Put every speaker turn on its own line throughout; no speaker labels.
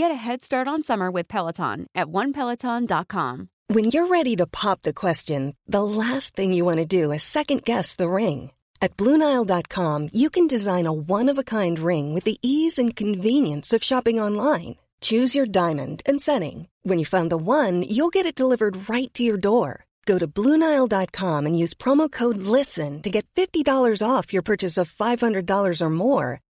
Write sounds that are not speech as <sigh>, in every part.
Get a head start on summer with Peloton at onepeloton.com.
When you're ready to pop the question, the last thing you want to do is second guess the ring. At Bluenile.com, you can design a one of a kind ring with the ease and convenience of shopping online. Choose your diamond and setting. When you find the one, you'll get it delivered right to your door. Go to Bluenile.com and use promo code LISTEN to get $50 off your purchase of $500 or more.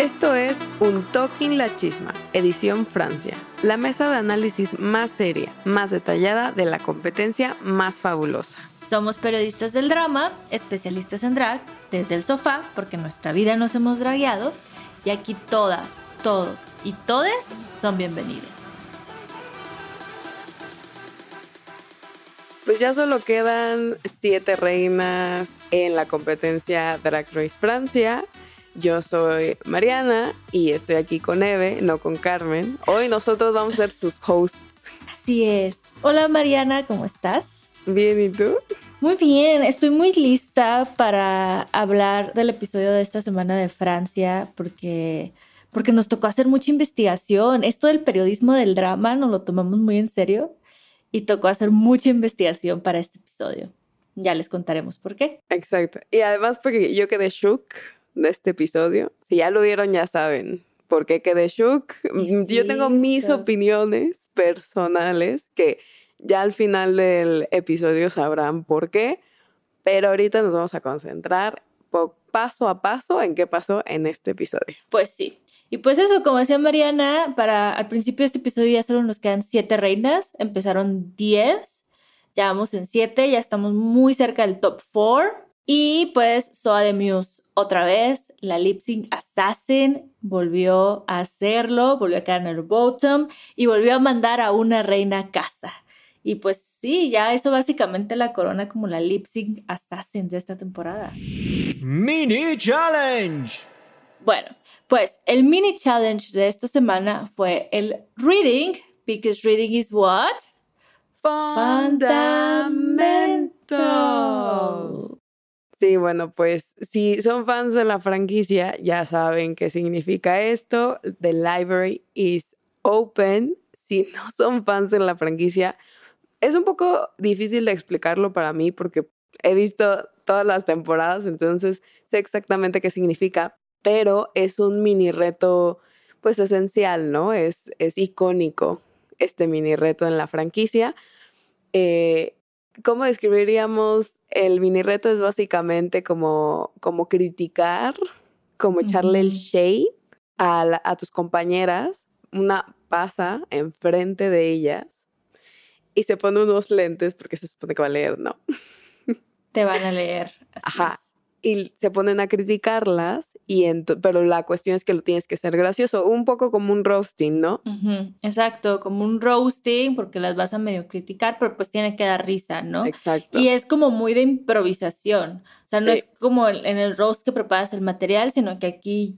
Esto es Un Talking La Chisma, edición Francia, la mesa de análisis más seria, más detallada de la competencia más fabulosa.
Somos periodistas del drama, especialistas en drag, desde el sofá, porque en nuestra vida nos hemos dragueado, y aquí todas, todos y todes son bienvenidos.
Pues ya solo quedan siete reinas en la competencia Drag Race Francia. Yo soy Mariana y estoy aquí con Eve, no con Carmen. Hoy nosotros vamos a ser sus hosts.
Así es. Hola Mariana, ¿cómo estás?
Bien, ¿y tú?
Muy bien, estoy muy lista para hablar del episodio de esta semana de Francia porque, porque nos tocó hacer mucha investigación. Esto del periodismo del drama nos lo tomamos muy en serio y tocó hacer mucha investigación para este episodio. Ya les contaremos por qué.
Exacto. Y además porque yo quedé shook de este episodio. Si ya lo vieron, ya saben por qué quedé shook. <laughs> Yo tengo mis opiniones personales que ya al final del episodio sabrán por qué. Pero ahorita nos vamos a concentrar po- paso a paso en qué pasó en este episodio.
Pues sí. Y pues eso, como decía Mariana, para al principio de este episodio ya solo nos quedan siete reinas. Empezaron 10. Ya vamos en siete, ya estamos muy cerca del top 4. Y pues Soa de Muse otra vez, la lip sync assassin volvió a hacerlo, volvió a quedar en el bottom y volvió a mandar a una reina a casa. Y pues sí, ya eso básicamente la corona como la lip sync assassin de esta temporada.
Mini Challenge.
Bueno, pues el mini challenge de esta semana fue el reading, because reading is what? Fundamental.
Sí, bueno, pues si son fans de la franquicia, ya saben qué significa esto. The library is open. Si no son fans de la franquicia, es un poco difícil de explicarlo para mí porque he visto todas las temporadas, entonces sé exactamente qué significa, pero es un mini reto pues esencial, ¿no? Es, es icónico este mini reto en la franquicia. Eh, ¿Cómo describiríamos el mini reto? Es básicamente como, como criticar, como echarle el shade a, la- a tus compañeras. Una pasa enfrente de ellas y se pone unos lentes porque se supone que va a leer, ¿no?
Te van a leer. así
Ajá.
es.
Y se ponen a criticarlas, y pero la cuestión es que lo tienes que ser gracioso, un poco como un roasting, ¿no?
Ujú, Exacto, como un roasting, porque las vas a medio criticar, pero pues tiene que dar risa, ¿no?
Exacto.
Y es como muy de improvisación. O sea, no es como el- en el roast que preparas el material, sino que aquí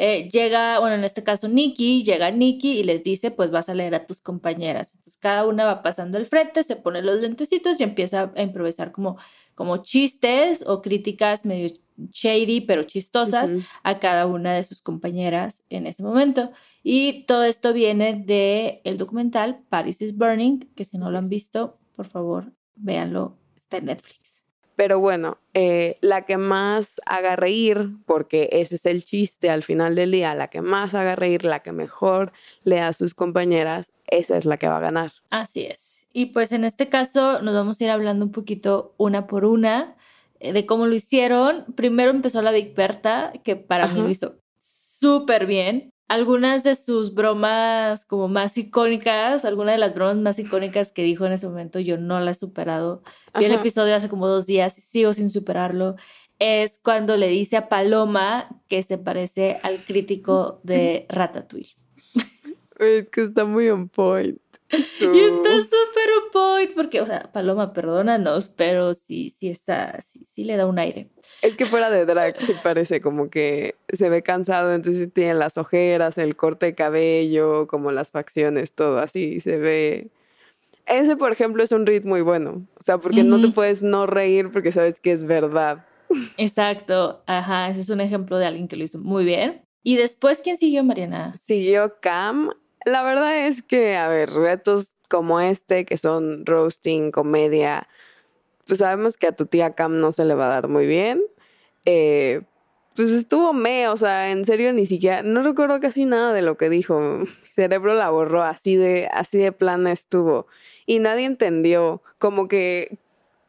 eh, llega, bueno, en este caso Nikki, llega Nikki y les dice, pues vas a leer a tus compañeras. Entonces cada una va pasando al frente, se pone los lentecitos y empieza a improvisar como, como chistes o críticas medio shady, pero chistosas a cada una de sus compañeras en ese momento. Y todo esto viene de el documental Paris is Burning, que si no lo han visto, por favor, véanlo, está en Netflix.
Pero bueno, eh, la que más haga reír, porque ese es el chiste al final del día, la que más haga reír, la que mejor lea a sus compañeras, esa es la que va a ganar.
Así es. Y pues en este caso nos vamos a ir hablando un poquito una por una eh, de cómo lo hicieron. Primero empezó la Big Berta, que para mí lo hizo súper bien algunas de sus bromas como más icónicas, algunas de las bromas más icónicas que dijo en ese momento, yo no la he superado. Vi el episodio hace como dos días y sigo sin superarlo. Es cuando le dice a Paloma que se parece al crítico de Ratatouille.
Es que está muy on point. <laughs>
Y está súper point, porque, o sea, Paloma, perdónanos, pero sí, sí está, sí, sí le da un aire.
Es que fuera de drag sí parece como que se ve cansado, entonces tiene las ojeras, el corte de cabello, como las facciones, todo así, se ve... Ese, por ejemplo, es un ritmo muy bueno, o sea, porque no te puedes no reír porque sabes que es verdad.
Exacto, ajá, ese es un ejemplo de alguien que lo hizo muy bien. Y después, ¿quién siguió, Mariana?
Siguió Cam la verdad es que, a ver, retos como este, que son roasting, comedia, pues sabemos que a tu tía Cam no se le va a dar muy bien. Eh, pues estuvo me, o sea, en serio ni siquiera, no recuerdo casi nada de lo que dijo. Mi cerebro la borró, así de, así de plana estuvo. Y nadie entendió, como que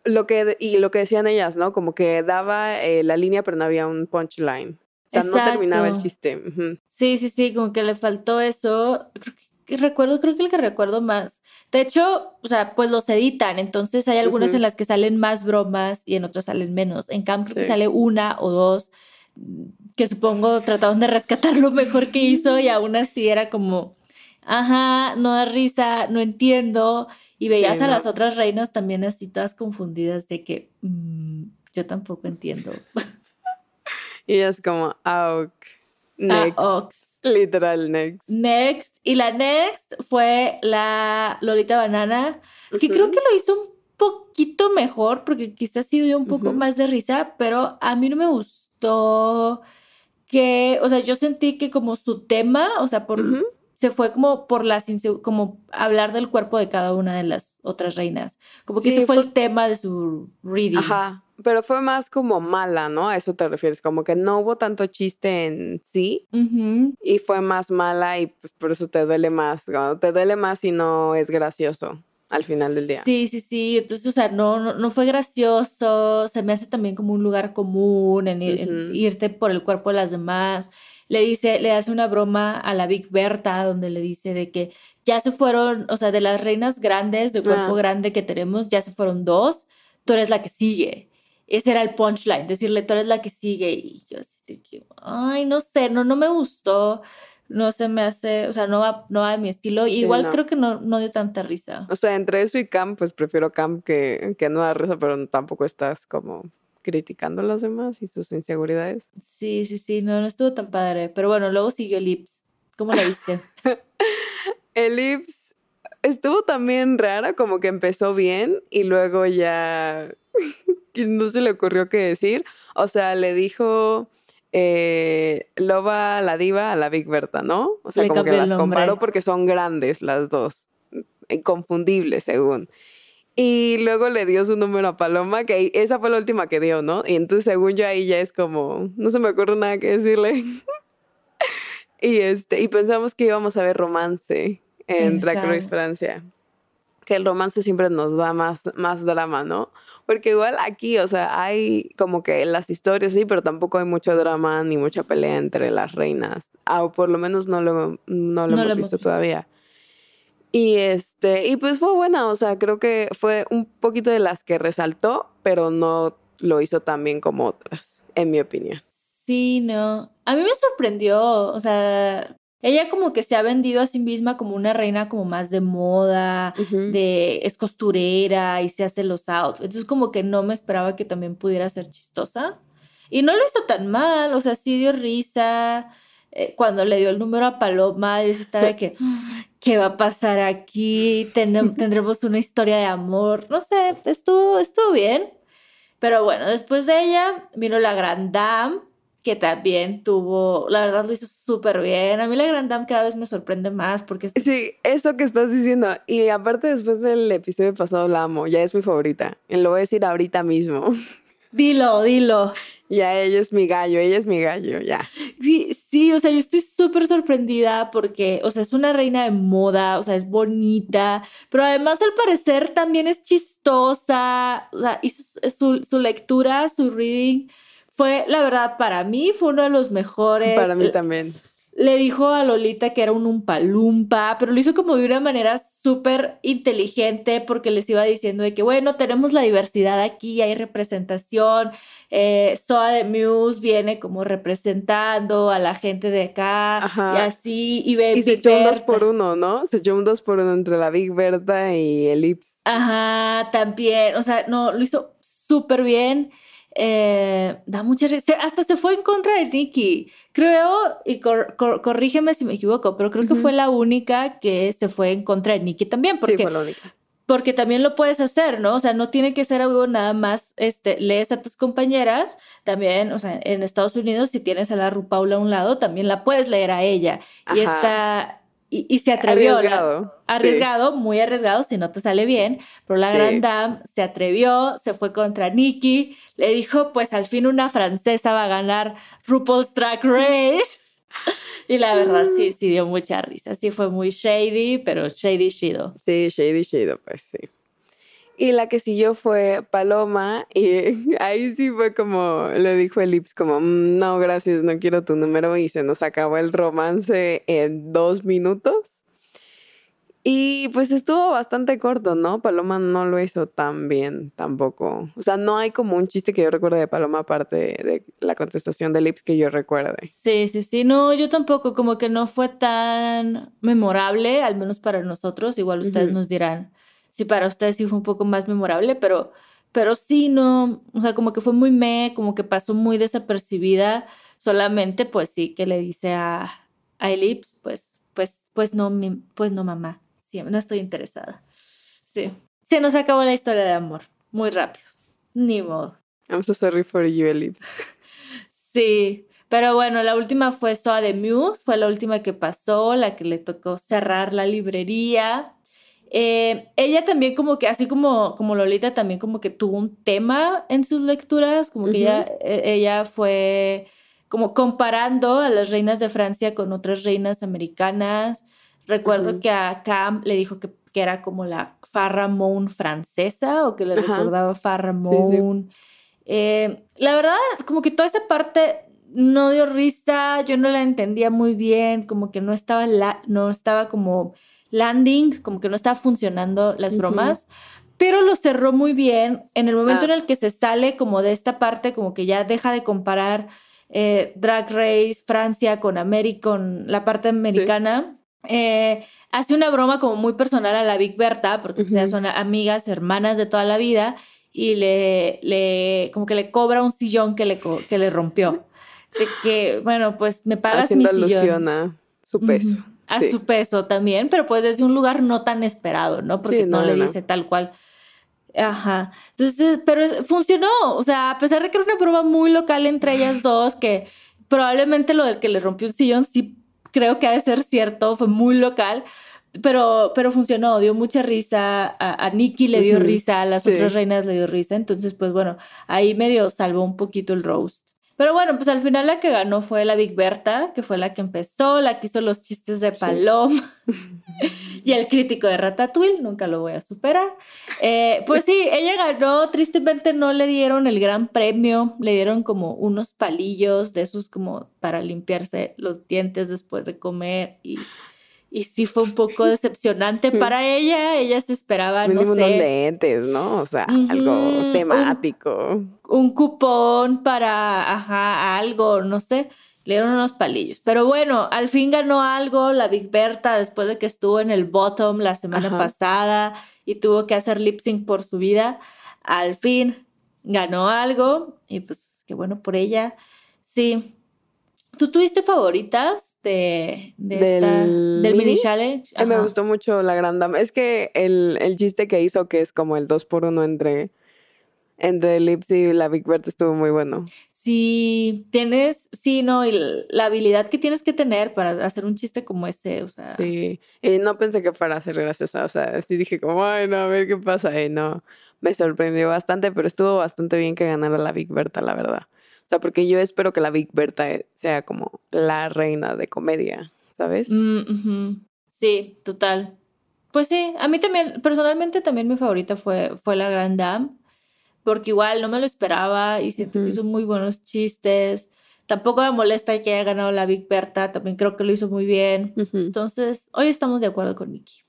lo que, y lo que decían ellas, ¿no? Como que daba eh, la línea, pero no había un punchline. O sea, no terminaba el chiste.
Sí, sí, sí, como que le faltó eso. Creo que, recuerdo, creo que el que recuerdo más. De hecho, o sea, pues los editan, entonces hay algunas en las que salen más bromas y en otras salen menos. En cambio, sale una o dos que supongo trataron de rescatar lo mejor que hizo y aún así era como, ajá, no da risa, no entiendo. Y veías a las otras reinas también así todas confundidas de que mm, yo tampoco entiendo. <laughs>
Y es como, auk. Next. Literal, next.
Next. Y la next fue la Lolita Banana, que creo que lo hizo un poquito mejor, porque quizás sí dio un poco más de risa, pero a mí no me gustó que, o sea, yo sentí que como su tema, o sea, por, se fue como por las, como hablar del cuerpo de cada una de las otras reinas. Como que ese fue, el tema de su reading.
Ajá pero fue más como mala, ¿no? A eso te refieres, como que no hubo tanto chiste en sí y fue más mala y pues por eso te duele más, te duele más y no es gracioso al final del día.
Sí, sí, sí, entonces, o sea, no, no, fue gracioso, se me hace también como un lugar común en, irte por el cuerpo de las demás. Le dice, le hace una broma a la Big Berta donde le dice de que ya se fueron, o sea, de las reinas grandes, de cuerpo ah. grande que tenemos, ya se fueron dos, tú eres la que sigue ese era el punchline, decirle, tú eres la que sigue. Y yo así de que, ay, no sé, no, no me gustó. No se me hace, o sea, no va, no va de mi estilo. Igual creo que no, no dio tanta risa.
O sea, entre eso y Cam, pues prefiero Cam que, que no da risa, pero tampoco estás como criticando a los demás y sus inseguridades.
Sí, sí, sí, no, no estuvo tan padre. Pero bueno, luego siguió Elips. ¿Cómo la viste? <laughs>
Elips estuvo también rara, como que empezó bien y luego ya <laughs> no se le ocurrió qué decir. O sea, le dijo eh, Loba la diva a la Big Berta, ¿no? O sea, como que las comparó porque son grandes las dos, inconfundibles según. Y luego le dio su número a Paloma, que esa fue la última que dio, ¿no? Y entonces según yo ahí ya es como, no se me ocurre nada que decirle. <laughs> y este, y pensamos que íbamos a ver romance en Drag Race Francia que el romance siempre nos da más, más drama, ¿no? Porque igual aquí, o sea, hay como que las historias, sí, pero tampoco hay mucho drama ni mucha pelea entre las reinas. Ah, o por lo menos no lo, no lo hemos, visto, todavía. Y este, y pues fue buena, o sea, creo que fue un poquito de las que resaltó, pero no lo hizo tan bien como otras, en mi opinión.
Sí, no. A mí me sorprendió, o sea, ella como que se ha vendido a sí misma como una reina como más de moda, de es costurera y se hace los outfits. Entonces como que no me esperaba que también pudiera ser chistosa. Y no lo hizo tan mal, o sea, sí dio risa. Eh, cuando le dio el número a Paloma, y estaba de que, <laughs> ¿qué va a pasar aquí? <laughs> tendremos una historia de amor. No sé, estuvo, estuvo bien. Pero bueno, después de ella vino la Grand Dame, que también tuvo, la verdad lo hizo súper bien. A mí la Grand Dame cada vez me sorprende más porque...
Sí, eso que estás diciendo. Y aparte después del episodio pasado la amo, ya es mi favorita. Lo voy a decir ahorita mismo. <laughs>
Dilo, dilo.
Ya ella es mi gallo, ella es mi gallo, ya.
Sí, sí, o sea, yo estoy súper sorprendida porque, o sea, es una reina de moda, o sea, es bonita, pero además al parecer también es chistosa, o sea, y su, su lectura, su reading fue, la verdad, para mí fue uno de los mejores.
Para mí también.
Le dijo a Lolita que era un umpalumpa, pero lo hizo como de una manera súper inteligente porque les iba diciendo de que, bueno, tenemos la diversidad aquí, hay representación. Eh, Soa de Muse viene como representando a la gente de acá y así. Y,
y se echó un dos por uno, ¿no? Se echó un dos por uno entre la Big Berta y Elips.
Ajá, también. O sea, no, lo hizo súper bien. Eh, da mucha risa. Hasta se fue en contra de Nikki. Creo, y corrígeme si me equivoco, pero creo que fue la única que se fue en contra de Nikki también. Porque,
sí, fue la única.
Porque también lo puedes hacer, ¿no? O sea, no tiene que ser algo nada más, este, lees a tus compañeras, también, o sea, en Estados Unidos, si tienes a la Rupaula a un lado, también la puedes leer a ella. Y está, y, se atrevió.
Arriesgado.
arriesgado, muy arriesgado si no te sale bien. Pero la Grand Dame se atrevió, se fue contra Nikki, le dijo, pues al fin una francesa va a ganar RuPaul's Drag Race. <laughs> y la verdad sí, sí dio mucha risa. Sí fue muy shady, pero shady shido.
Sí, shady shido, pues sí. Y la que siguió fue Paloma y <laughs> ahí sí fue como, le dijo Elips como, mm, no, gracias, no quiero tu número y se nos acabó el romance en dos minutos. Y pues estuvo bastante corto, ¿no? Paloma no lo hizo tan bien tampoco. O sea, no hay como un chiste que yo recuerde de Paloma aparte de la contestación de Lips que yo recuerde.
Sí, sí, sí. No, yo tampoco, como que no fue tan memorable, al menos para nosotros. Igual ustedes nos dirán sí para ustedes sí fue un poco más memorable, pero, pero sí, no, o sea, como que fue muy me, como que pasó muy desapercibida, solamente pues sí que le dice a, a Elips, pues, pues, pues no, pues no mamá, sí, no estoy interesada. Sí, se nos acabó la historia de amor, muy rápido, ni modo.
I'm so sorry for you, Elips.
sí, pero bueno, la última fue Soa de Muse, fue la última que pasó, la que le tocó cerrar la librería. Eh, ella también como que, así como, como Lolita, también como que tuvo un tema en sus lecturas, como que ella, e, ella fue como comparando a las reinas de Francia con otras reinas americanas. Recuerdo que a Cam le dijo que, que era como la Farramon francesa o que le recordaba Farramon. Eh, la verdad, como que toda esa parte no dio risa, yo no la entendía muy bien, como que no estaba, la, no estaba como landing, como que no estaba funcionando las bromas, pero lo cerró muy bien. En el momento en el que se sale como de esta parte, como que ya deja de comparar eh, Drag Race, Francia con América, con la parte americana. Eh, hace una broma como muy personal a la Big Berta, porque son amigas, hermanas de toda la vida, y le, le como que le cobra un sillón que le, que le rompió. De que, bueno, pues me pagas
Haciendo
mi
alusión a su peso
a su peso también, pero pues desde un lugar no tan esperado, ¿no? Porque no, le dice tal cual. Ajá. Entonces, pero funcionó. O sea, a pesar de que era una prueba muy local entre ellas dos, que probablemente lo del que le rompió un sillón sí creo que ha de ser cierto, fue muy local. Pero, pero funcionó, dio mucha risa, a, a Nikki le dio risa, a las otras reinas le dio risa, entonces pues bueno, ahí medio salvó un poquito el roast. Pero bueno, pues al final la que ganó fue la Big Berta, que fue la que empezó, la que hizo los chistes de Paloma <laughs> y el crítico de Ratatouille, nunca lo voy a superar. Eh, pues sí, ella ganó, tristemente no le dieron el gran premio, le dieron como unos palillos de esos como para limpiarse los dientes después de comer y y sí fue un poco decepcionante <laughs> para ella. Ella se esperaba, no sé.
unos lentes, ¿no? O sea, algo temático.
Un, cupón para, ajá, algo, no sé. Le dieron unos palillos. Pero bueno, al fin ganó algo la Big Berta después de que estuvo en el bottom la semana pasada y tuvo que hacer lip sync por su vida. Al fin ganó algo y pues qué bueno por ella. Sí. ¿Tú tuviste favoritas? De, del, del mini, challenge.
Me gustó mucho la gran dama. Es que el, el, chiste que hizo, que es como el dos por uno entre, Entre Lips y la Big Berta estuvo muy bueno.
Sí, tienes, sí, no, y la habilidad que tienes que tener para hacer un chiste como ese, o sea.
Sí, y no pensé que fuera a ser graciosa, o sea, sí dije como, ay, no, a ver qué pasa, y no, me sorprendió bastante, pero estuvo bastante bien que ganara la Big Berta, la verdad. O sea, porque yo espero que la Big Berta sea como la reina de comedia, ¿sabes?
Mm, ujú. Sí, total. Pues sí, a mí también, personalmente también mi favorita fue, fue la Grand Dame, porque igual no me lo esperaba y siento que
Ujú.
hizo muy buenos chistes. Tampoco me molesta que haya ganado la Big Berta, también creo que lo hizo muy bien.
Ujú.
Entonces, hoy estamos de acuerdo con Nikki.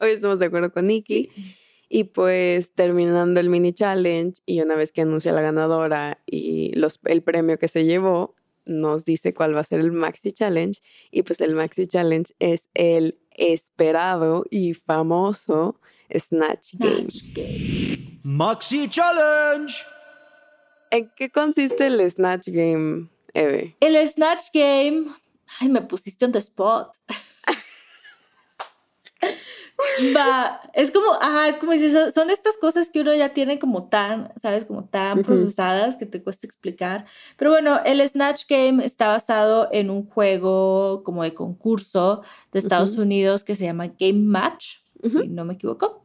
Hoy estamos de acuerdo con Nikki. Y pues terminando el mini challenge y una vez que anuncia la ganadora y los, el premio que se llevó, nos dice cuál va a ser el maxi challenge. Y pues el maxi challenge es el esperado y famoso Snatch Game.
Snatch Game.
Maxi Challenge.
¿En qué consiste el Snatch Game, Eve?
El Snatch Game. Ay, me pusiste on the spot. <laughs> Va, es como, ajá, es como dices, son, estas cosas que uno ya tiene como tan, ¿sabes? Como tan procesadas que te cuesta explicar. Pero bueno, el Snatch Game está basado en un juego como de concurso de Estados. Unidos que se llama Game Match,
Ujú.
si no me equivoco.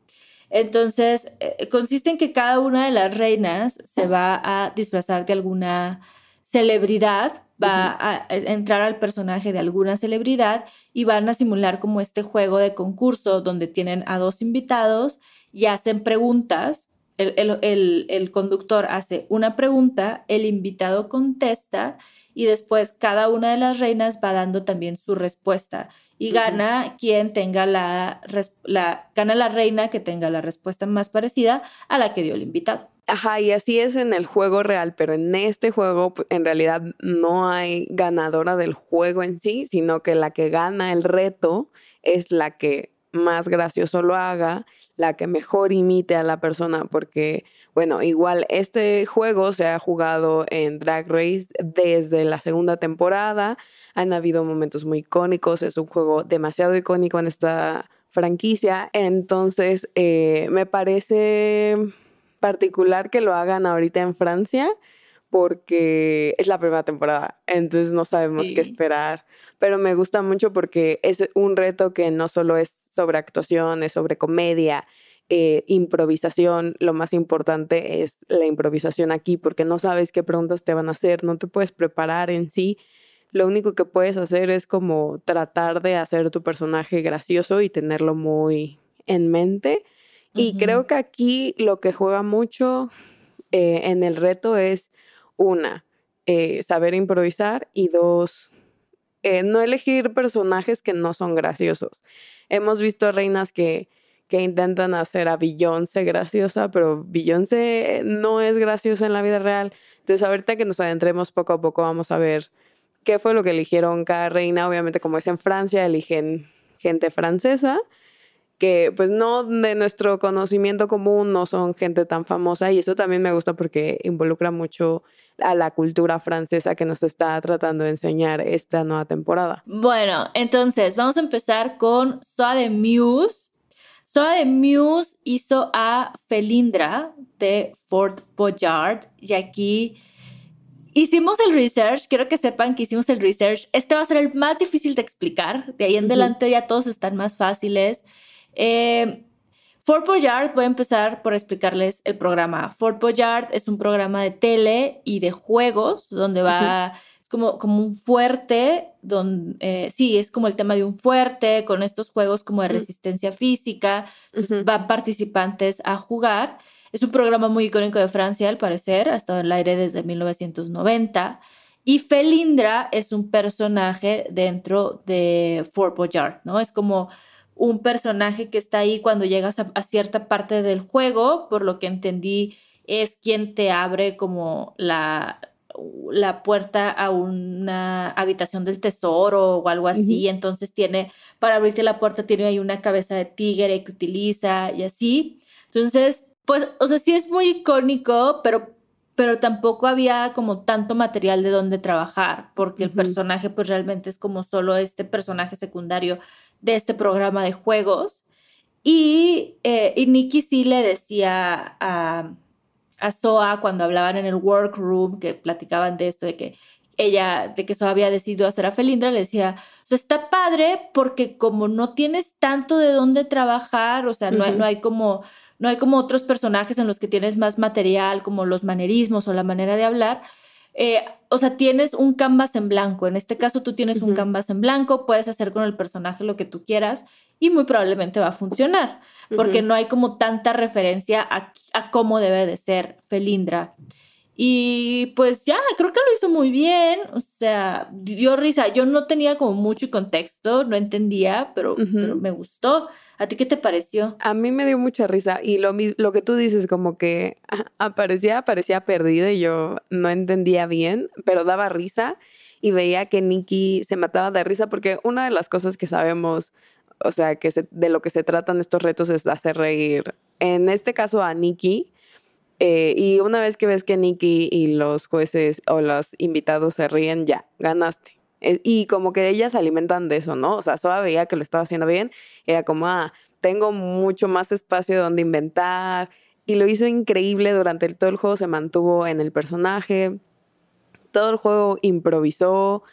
Entonces, eh, consiste en que cada una de las reinas se va a disfrazar de alguna celebridad, va a, a entrar al personaje de alguna celebridad y van a simular como este juego de concurso donde tienen a dos invitados y hacen preguntas. El, el- el- el conductor hace una pregunta, el invitado contesta y después cada una de las reinas va dando también su respuesta y gana quien tenga la, la gana la reina que tenga la respuesta más parecida a la que dio el invitado.
Ajá, y así es en el juego real, pero en este juego pu- en realidad no hay ganadora del juego en sí, sino que la que gana el reto es la que más gracioso lo haga, la que mejor imite a la persona, porque, bueno, igual este juego se ha jugado en Drag Race desde la segunda temporada, han habido momentos muy icónicos, es un juego demasiado icónico en esta franquicia, entonces eh, me parece particular que lo hagan ahorita en Francia porque es la primera temporada, entonces no sabemos qué esperar, pero me gusta mucho porque es un reto que no solo es sobre actuación, es sobre comedia, eh, improvisación, lo más importante es la improvisación aquí porque no sabes qué preguntas te van a hacer, no te puedes preparar en sí, lo único que puedes hacer es como tratar de hacer tu personaje gracioso y tenerlo muy en mente. Y creo que aquí lo que juega mucho eh, en el reto es una, eh, saber improvisar y dos, eh, no elegir personajes que no son graciosos. Hemos visto reinas que, que intentan hacer a Beyoncé graciosa, pero Beyoncé no es graciosa en la vida real. Entonces ahorita que nos adentremos poco a poco vamos a ver qué fue lo que eligieron cada reina. Obviamente como es en Francia, eligen gente francesa que pues no de nuestro conocimiento común, no son gente tan famosa y eso también me gusta porque involucra mucho a la cultura francesa que nos está tratando de enseñar esta nueva temporada.
Bueno, entonces vamos a empezar con Soa de Muse. Soa de Muse hizo a Felindra de Fort Boyard y aquí hicimos el research. Quiero que sepan que hicimos el research. Este va a ser el más difícil de explicar. De ahí en adelante ya todos están más fáciles. Eh, Fort Boyard, voy a empezar por explicarles el programa. Fort Boyard es un programa de tele y de juegos donde va, como, como un fuerte, donde, eh, sí, es como el tema de un fuerte, con estos juegos como de resistencia física. Van participantes a jugar. Es un programa muy icónico de Francia, al parecer, ha estado en el aire desde 1990. Y Felindra es un personaje dentro de Fort Boyard, ¿no? Es como un personaje que está ahí cuando llegas a, a cierta parte del juego, por lo que entendí, es quien te abre como la, la puerta a una habitación del tesoro o algo así. Entonces tiene, para abrirte la puerta, tiene ahí una cabeza de tigre que utiliza y así. Entonces, pues, o sea, sí es muy icónico, pero, pero tampoco había como tanto material de donde trabajar, porque el personaje, pues realmente es como solo este personaje secundario de este programa de juegos. Y, eh, y Nikki sí le decía a, a Soa cuando hablaban en el workroom, que platicaban de esto, de que ella, de que Soa había decidido hacer a Felindra, le decía, o sea, está padre porque como no tienes tanto de dónde trabajar, o sea, no, hay, no hay como... No hay como otros personajes en los que tienes más material, como los manerismos o la manera de hablar. Eh, o sea, tienes un canvas en blanco. En este caso, tú tienes un canvas en blanco, puedes hacer con el personaje lo que tú quieras y muy probablemente va a funcionar, porque no hay como tanta referencia a, a, cómo debe de ser Felindra. Y pues ya, creo que lo hizo muy bien, o sea, dio risa. Yo no tenía como mucho contexto, no entendía, pero, pero me gustó. ¿A ti qué te pareció?
A mí me dio mucha risa y lo, lo que tú dices, como que <laughs> aparecía, aparecía perdida y yo no entendía bien, pero daba risa y veía que Nikki se mataba de risa porque una de las cosas que sabemos, o sea, que de lo que se tratan estos retos es hacer reír. En este caso a Nikki, eh, y una vez que ves que Nikki y los jueces o los invitados se ríen, ya, ganaste. Eh, y como que ellas se alimentan de eso, ¿no? O sea, Soa veía que lo estaba haciendo bien, era como, ah, tengo mucho más espacio donde inventar. Y lo hizo increíble durante todo el juego, se mantuvo en el personaje, todo el juego improvisó.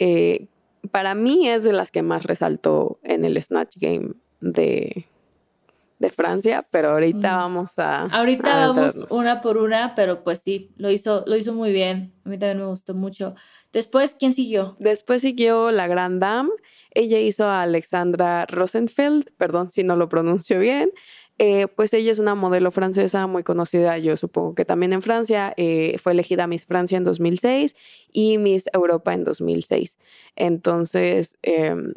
Eh, para mí es de las que más resaltó en el Snatch Game de, de Francia, pero ahorita vamos a.
Ahorita vamos una por una, pero pues sí, lo hizo, lo hizo muy bien. A mí también me gustó mucho. Después, ¿quién siguió?
Después siguió la Grand Dame. Ella hizo a Alexandra Rosenfeld, perdón si no lo pronuncio bien. Eh, pues ella es una modelo francesa muy conocida, yo supongo que también en Francia. Eh, fue elegida Miss Francia en 2006 y Miss Europa en 2006. Entonces, em,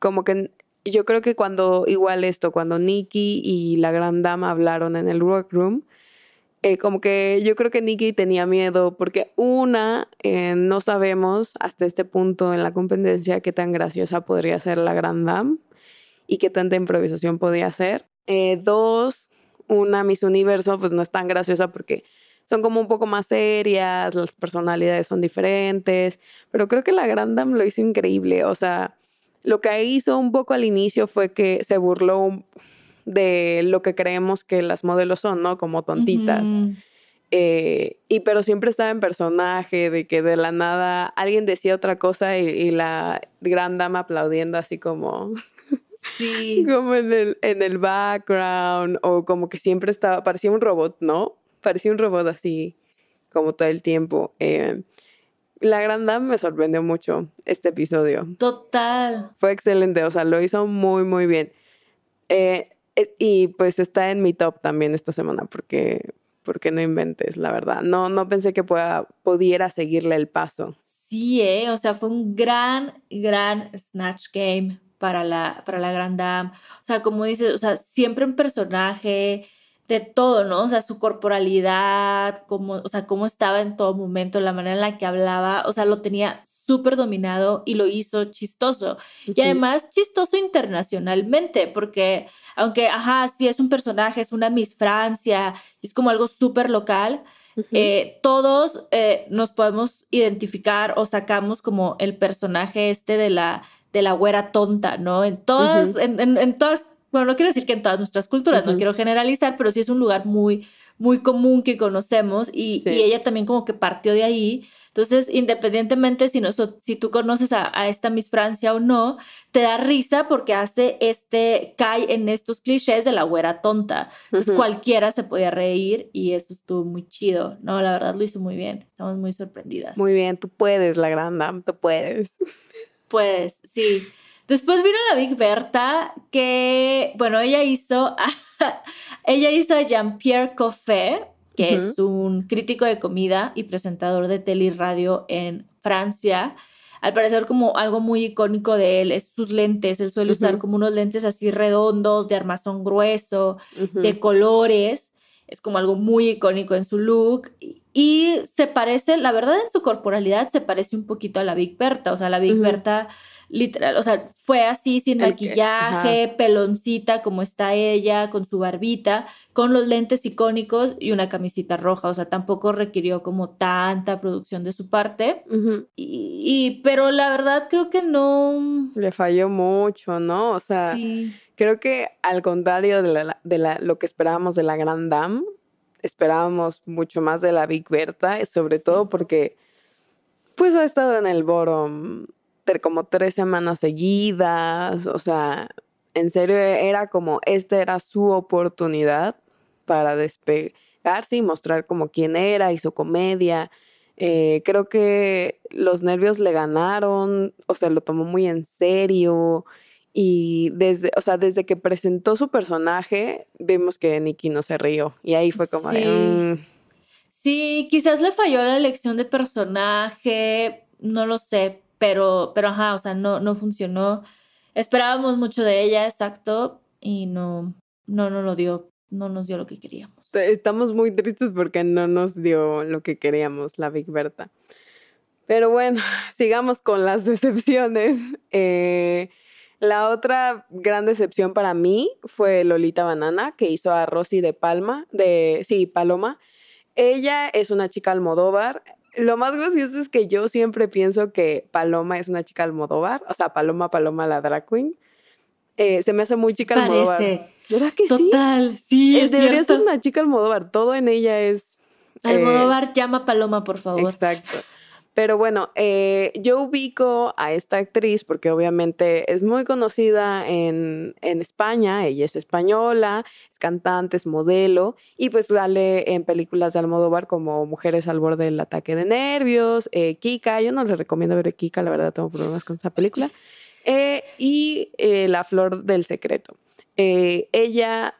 como que yo creo que cuando, igual esto, cuando Nikki y la gran dama hablaron en el workroom, eh, como que yo creo que Nikki tenía miedo porque una, eh, no sabemos hasta este punto en la competencia qué tan graciosa podría ser la gran dama y qué tanta improvisación podía hacer. Eh, dos, una Miss Universo pues no es tan graciosa porque son como un poco más serias, las personalidades son diferentes, pero creo que la gran dama lo hizo increíble, o sea lo que hizo un poco al inicio fue que se burló de lo que creemos que las modelos son, ¿no? Como tontitas. Eh, y pero siempre estaba en personaje, de que de la nada alguien decía otra cosa y, la gran dama aplaudiendo así como...
Sí. <laughs>
como en el, en el background, o como que siempre estaba, parecía un robot, ¿no? Parecía un robot así, como todo el tiempo. Eh, la Gran Dame me sorprendió mucho este episodio.
Total.
Fue excelente, o sea, lo hizo muy, muy bien. Eh, eh, y pues está en mi top también esta semana porque, porque no inventes, la verdad. No, no pensé que pueda, pudiera seguirle el paso.
Sí, eh, o sea, fue un gran, gran Snatch Game para la, para la Gran Dame. O sea, como dices, o sea, siempre un personaje de todo, ¿no? O sea, su corporalidad, cómo, o sea, cómo estaba en todo momento, la manera en la que hablaba, o sea, lo tenía súper dominado y lo hizo chistoso. Y además chistoso internacionalmente, porque aunque, ajá, sí es un personaje, es una Miss Francia, es como algo súper local, eh, todos eh, nos podemos identificar o sacamos como el personaje este de la, de la güera tonta, ¿no? En todas, en, en todas bueno, no quiero decir que en todas nuestras culturas, no quiero generalizar, pero sí es un lugar muy, muy común que conocemos y, ella también como que partió de ahí. Entonces, independientemente si, no, si tú conoces a, esta Miss Francia o no, te da risa porque hace este, cae en estos clichés de la güera tonta. Entonces, cualquiera se podía reír y eso estuvo muy chido. No, la verdad lo hizo muy bien. Estamos muy sorprendidas.
Muy bien, tú puedes, la gran dama, tú puedes.
Pues sí. Después vino la Big Berta, que, bueno, ella hizo, <laughs> ella hizo a Jean-Pierre Coffet, que es un crítico de comida y presentador de tele y radio en Francia. Al parecer como algo muy icónico de él es sus lentes. Él suele usar como unos lentes así redondos, de armazón grueso, de colores. Es como algo muy icónico en su look. Y se parece, la verdad en su corporalidad se parece un poquito a la Big Berta. O sea, la Big Berta literal, o sea, fue así sin maquillaje, peloncita como está ella, con su barbita, con los lentes icónicos y una camisita roja, o sea, tampoco requirió como tanta producción de su parte. y, pero la verdad creo que no...
Le falló mucho, ¿no? O sea, creo que al contrario de, la, de la, lo que esperábamos de la Gran Dame, esperábamos mucho más de la Big Berta, sobre todo porque pues ha estado en el como tres semanas seguidas, o sea, en serio era como, esta era su oportunidad para despegarse y mostrar como quién era y su comedia. Eh, creo que los nervios le ganaron, o sea, lo tomó muy en serio. Y desde, o sea, desde que presentó su personaje, vimos que Nicky no se rió. Y ahí fue como
sí.
Mm".
Sí, quizás le falló la elección de personaje, no lo sé, pero, pero ajá, o sea, no, no funcionó. Esperábamos mucho de ella, exacto, y no, no, no lo dio, no nos dio lo que queríamos.
Estamos muy tristes porque no nos dio lo que queríamos la Big Berta. Pero bueno, <laughs> sigamos con las decepciones. <laughs> Eh, la otra gran decepción para mí fue Lolita Banana, que hizo a Rosy de Palma, de, sí, Paloma. Ella es una chica almodóvar. Lo más gracioso es que yo siempre pienso que Paloma es una chica almodóvar, o sea, Paloma, Paloma, la drag queen. Eh, se me hace muy chica
Parece.
almodóvar. ¿Verdad que sí?
Total, sí,
Eh,
es
debería ser una chica almodóvar. Todo en ella es. eh,
Almodóvar, llama a Paloma, por favor.
Exacto. Pero bueno, eh, yo ubico a esta actriz porque obviamente es muy conocida en, en España, ella es española, es cantante, es modelo y pues sale en películas de Almodóvar como Mujeres al borde del ataque de nervios, eh, Kika, yo no le recomiendo ver Kika, la verdad tengo problemas con esa película, eh, y La Flor del Secreto. Ella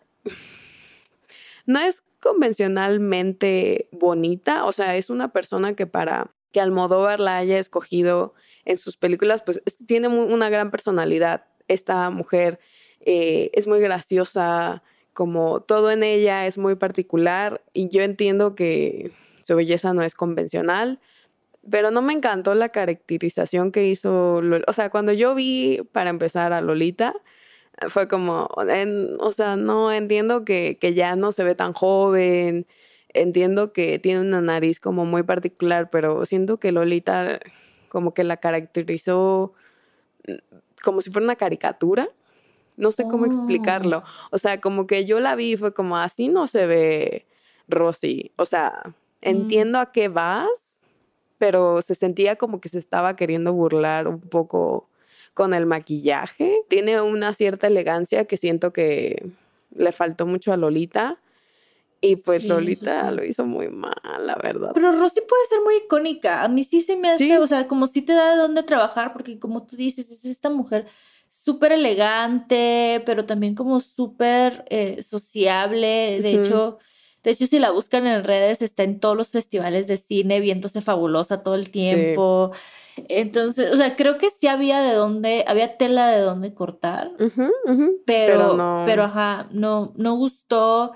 no es convencionalmente bonita, o sea, es una persona que para que Almodóvar la haya escogido en sus películas, pues es- tiene una gran personalidad. Esta mujer eh, es muy graciosa, como todo en ella es muy particular y yo entiendo que su belleza no es convencional, pero no me encantó la caracterización que hizo, Lol- o sea, cuando yo vi para empezar a Lolita, fue como, o sea, no entiendo que ya no se ve tan joven, entiendo que tiene una nariz como muy particular, pero siento que Lolita como que la caracterizó mm, como si fuera una caricatura. No sé cómo
Oh.
explicarlo. O sea, como que yo la vi y fue como, así no se ve Rosy. O sea, entiendo a qué vas, pero se sentía como que se estaba queriendo burlar un poco con el maquillaje. Tiene una cierta elegancia que siento que le faltó mucho a Lolita. Y pues
Sí,
Lolita
sí.
lo hizo muy mal, la verdad.
Pero Rosy puede ser muy icónica. A mí sí se me hace,
Sí.
o sea, como si te da de dónde trabajar, porque como tú dices, es esta mujer súper elegante, pero también como súper eh, sociable. De hecho, de hecho, si la buscan en redes, está en todos los festivales de cine, viéndose fabulosa todo el tiempo. Entonces, o sea, creo que sí había de dónde, había tela de dónde cortar.
Ujú,
pero,
no.
pero ajá, no, no gustó.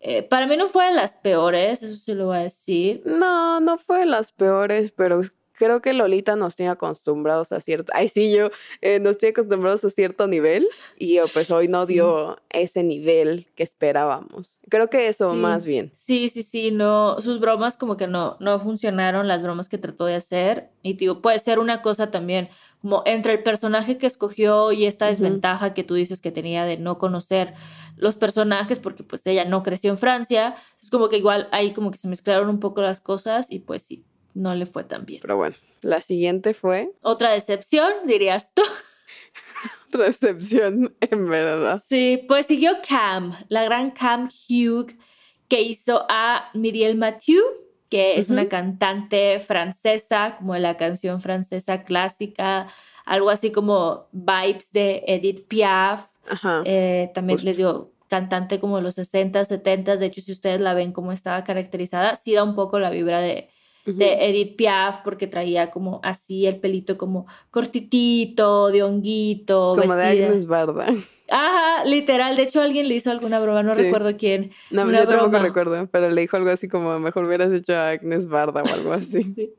Eh, para mí no fue de las peores, eso sí lo voy a decir.
No, no fue de las peores, pero creo que Lolita nos tiene acostumbrados a cierto. Ay, sí, yo eh, nos tiene acostumbrados a cierto nivel y oh, pues hoy no
Sí.
dio ese nivel que esperábamos. Creo que eso
Sí.
más bien.
Sí, sí, sí, no, sus bromas como que no, no funcionaron, las bromas que trató de hacer. Y digo, puede ser una cosa también, como entre el personaje que escogió y esta desventaja que tú dices que tenía de no conocer los personajes, porque pues ella no creció en Francia. Es como que igual ahí como que se mezclaron un poco las cosas y pues sí, no le fue tan bien.
Pero bueno, la siguiente fue
Otra decepción, dirías tú. <laughs>
otra excepción, en verdad.
Sí, pues siguió Cam, la gran Cam Hugh, que hizo a Miriel Mathieu, que es una cantante francesa, como la canción francesa clásica, algo así como vibes de Edith Piaf.
Ajá.
Eh, también
Justo.
les digo, cantante como los 60, 70, de hecho, si ustedes la ven como estaba caracterizada, sí da un poco la vibra de, Edith Piaf, porque traía como así el pelito como cortitito, de honguito,
Como de
vestida.
Agnes Barda.
Ajá, literal. De hecho, alguien le hizo alguna broma, no
Sí.
recuerdo quién.
No,
Una
yo tampoco recuerdo, pero le dijo algo así como mejor hubieras hecho a Agnes Barda o algo así. <laughs>
Sí.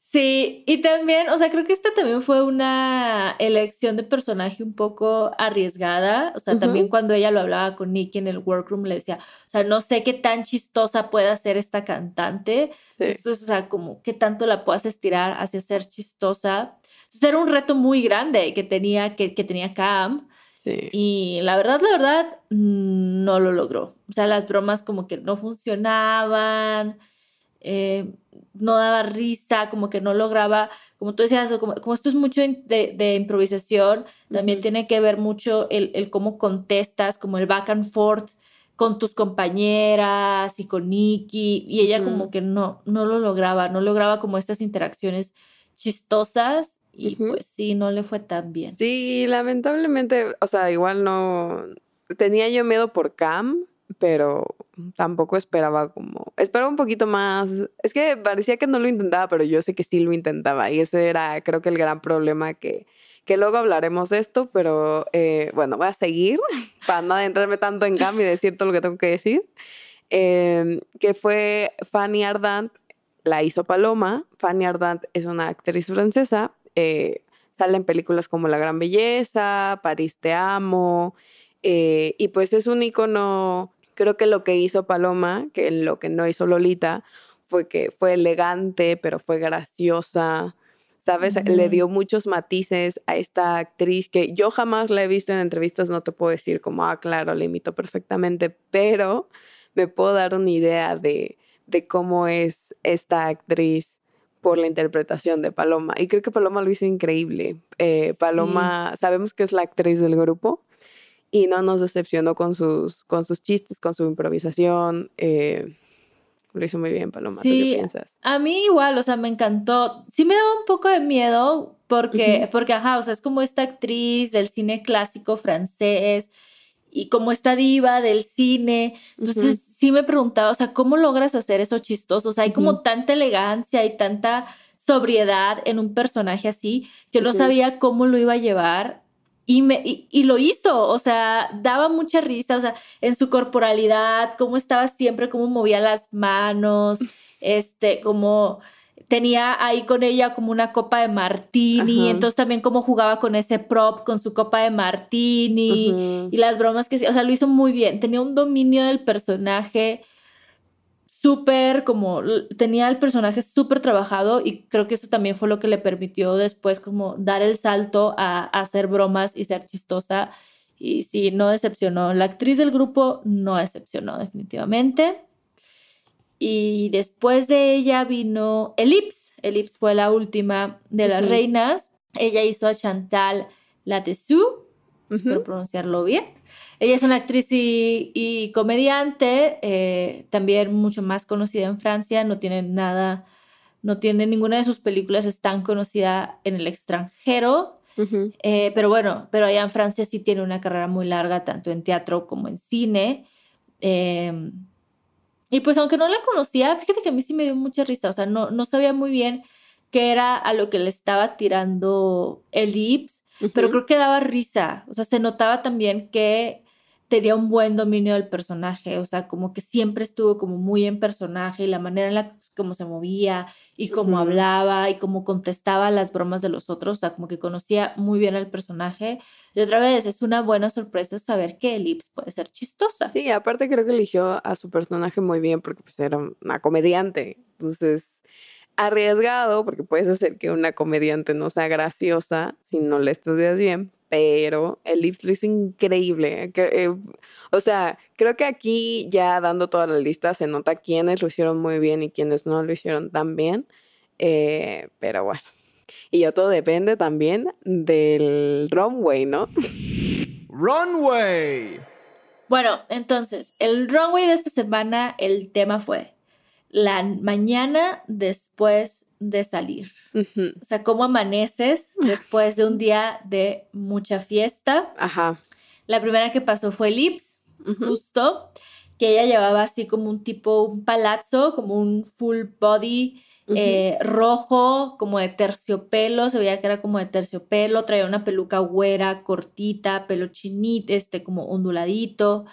Sí, y también, o sea, creo que esta también fue una elección de personaje un poco arriesgada. O sea, también cuando ella lo hablaba con Nicky en el workroom, le decía, o sea, no sé qué tan chistosa pueda ser esta cantante.
Sí.
Entonces, o sea, como qué tanto la puedas estirar hacia ser chistosa. Entonces, era un reto muy grande que tenía, que, que tenía Cam.
Sí.
Y la verdad, la verdad, mm, no lo logró. O sea, las bromas como que no funcionaban, eh, no daba risa, como que no lograba, como tú decías, como, como esto es mucho de, de improvisación, también tiene que ver mucho el, el cómo contestas, como el back and forth con tus compañeras y con Nikki, y ella como que no, no lo lograba, no lograba como estas interacciones chistosas y pues sí, no le fue tan bien.
Sí, lamentablemente, o sea, igual no. Tenía yo miedo por Cam, pero tampoco esperaba como. Esperaba un poquito más. Es que parecía que no lo intentaba, pero yo sé que sí lo intentaba. Y ese era, creo que el gran problema que. Que luego hablaremos de esto, pero eh, bueno, voy a seguir <laughs> para no adentrarme tanto en Cam y decir todo lo que tengo que decir. Eh, que fue Fanny Ardant, la hizo Paloma. Fanny Ardant es una actriz francesa. Eh, sale en películas como La Gran Belleza, París Te Amo. eh, y pues es un icono. Creo que lo que hizo Paloma, que lo que no hizo Lolita, fue que fue elegante, pero fue graciosa. ¿Sabes? Le
Ujú.
dio muchos matices a esta actriz que yo jamás la he visto en entrevistas, no te puedo decir como, ah, claro, la imito perfectamente, pero me puedo dar una idea de, de cómo es esta actriz por la interpretación de Paloma. Y creo que Paloma lo hizo increíble. Eh, Paloma, sabemos que es la actriz del grupo y no nos decepcionó con sus, con sus chistes, con su improvisación. eh, lo hizo muy bien, Paloma. ¿Tú qué piensas?
a mí igual, o sea, me encantó. Sí me daba un poco de miedo porque,
Ujú.
porque, ajá, o sea, es como esta actriz del cine clásico francés y como esta diva del cine. Entonces, sí me preguntaba, o sea, ¿cómo logras hacer eso chistoso? O sea, hay como tanta elegancia y tanta sobriedad en un personaje así que no sabía cómo lo iba a llevar. Y, me, y, y lo hizo, o sea, daba mucha risa, o sea, en su corporalidad, cómo estaba siempre, cómo movía las manos, este, como tenía ahí con ella como una copa de martini,
Ajá.
entonces también cómo jugaba con ese prop, con su copa de martini y las bromas que, o sea, lo hizo muy bien, tenía un dominio del personaje súper como tenía el personaje súper trabajado y creo que eso también fue lo que le permitió después como dar el salto a, a hacer bromas y ser chistosa y sí, no decepcionó. La actriz del grupo no decepcionó definitivamente. Y después de ella vino Ellipse. Ellipse fue la última de las
Ujú.
reinas. Ella hizo a Chantal Latessou, espero
Ujú.
pronunciarlo bien. Ella es una actriz y, y comediante, eh, también mucho más conocida en Francia, no tiene nada, no tiene ninguna de sus películas es tan conocida en el extranjero,
Ujú.
eh, pero bueno, pero allá en Francia sí tiene una carrera muy larga, tanto en teatro como en cine. Eh, y pues aunque no la conocía, fíjate que a mí sí me dio mucha risa, o sea, no, no sabía muy bien qué era a lo que le estaba tirando el Ips, pero creo que daba risa, o sea, se notaba también que tenía un buen dominio del personaje, o sea, como que siempre estuvo como muy en personaje y la manera en la que cómo se movía y cómo hablaba y cómo contestaba las bromas de los otros, o sea, como que conocía muy bien al personaje. Y otra vez, es una buena sorpresa saber que Ellipse puede ser chistosa.
Sí, aparte creo que eligió a su personaje muy bien porque pues era una comediante. Entonces, arriesgado porque puedes hacer que una comediante no sea graciosa si no la estudias bien, pero el Lips lo hizo increíble. que, eh, o sea, creo que aquí ya dando toda la lista se nota quiénes lo hicieron muy bien y quiénes no lo hicieron tan bien. eh, pero bueno. Y ya todo depende también del runway, ¿no?
Runway.
Bueno, entonces, el runway de esta semana, el tema fue la mañana después de salir.
Ujú.
O sea, cómo amaneces después de un día de mucha fiesta.
Ajá.
La primera que pasó fue Lips, justo, que ella llevaba así como un tipo, un palazzo, como un full body eh, rojo, como de terciopelo, se veía que era como de terciopelo, traía una peluca güera, cortita, pelo chinito, este, como onduladito.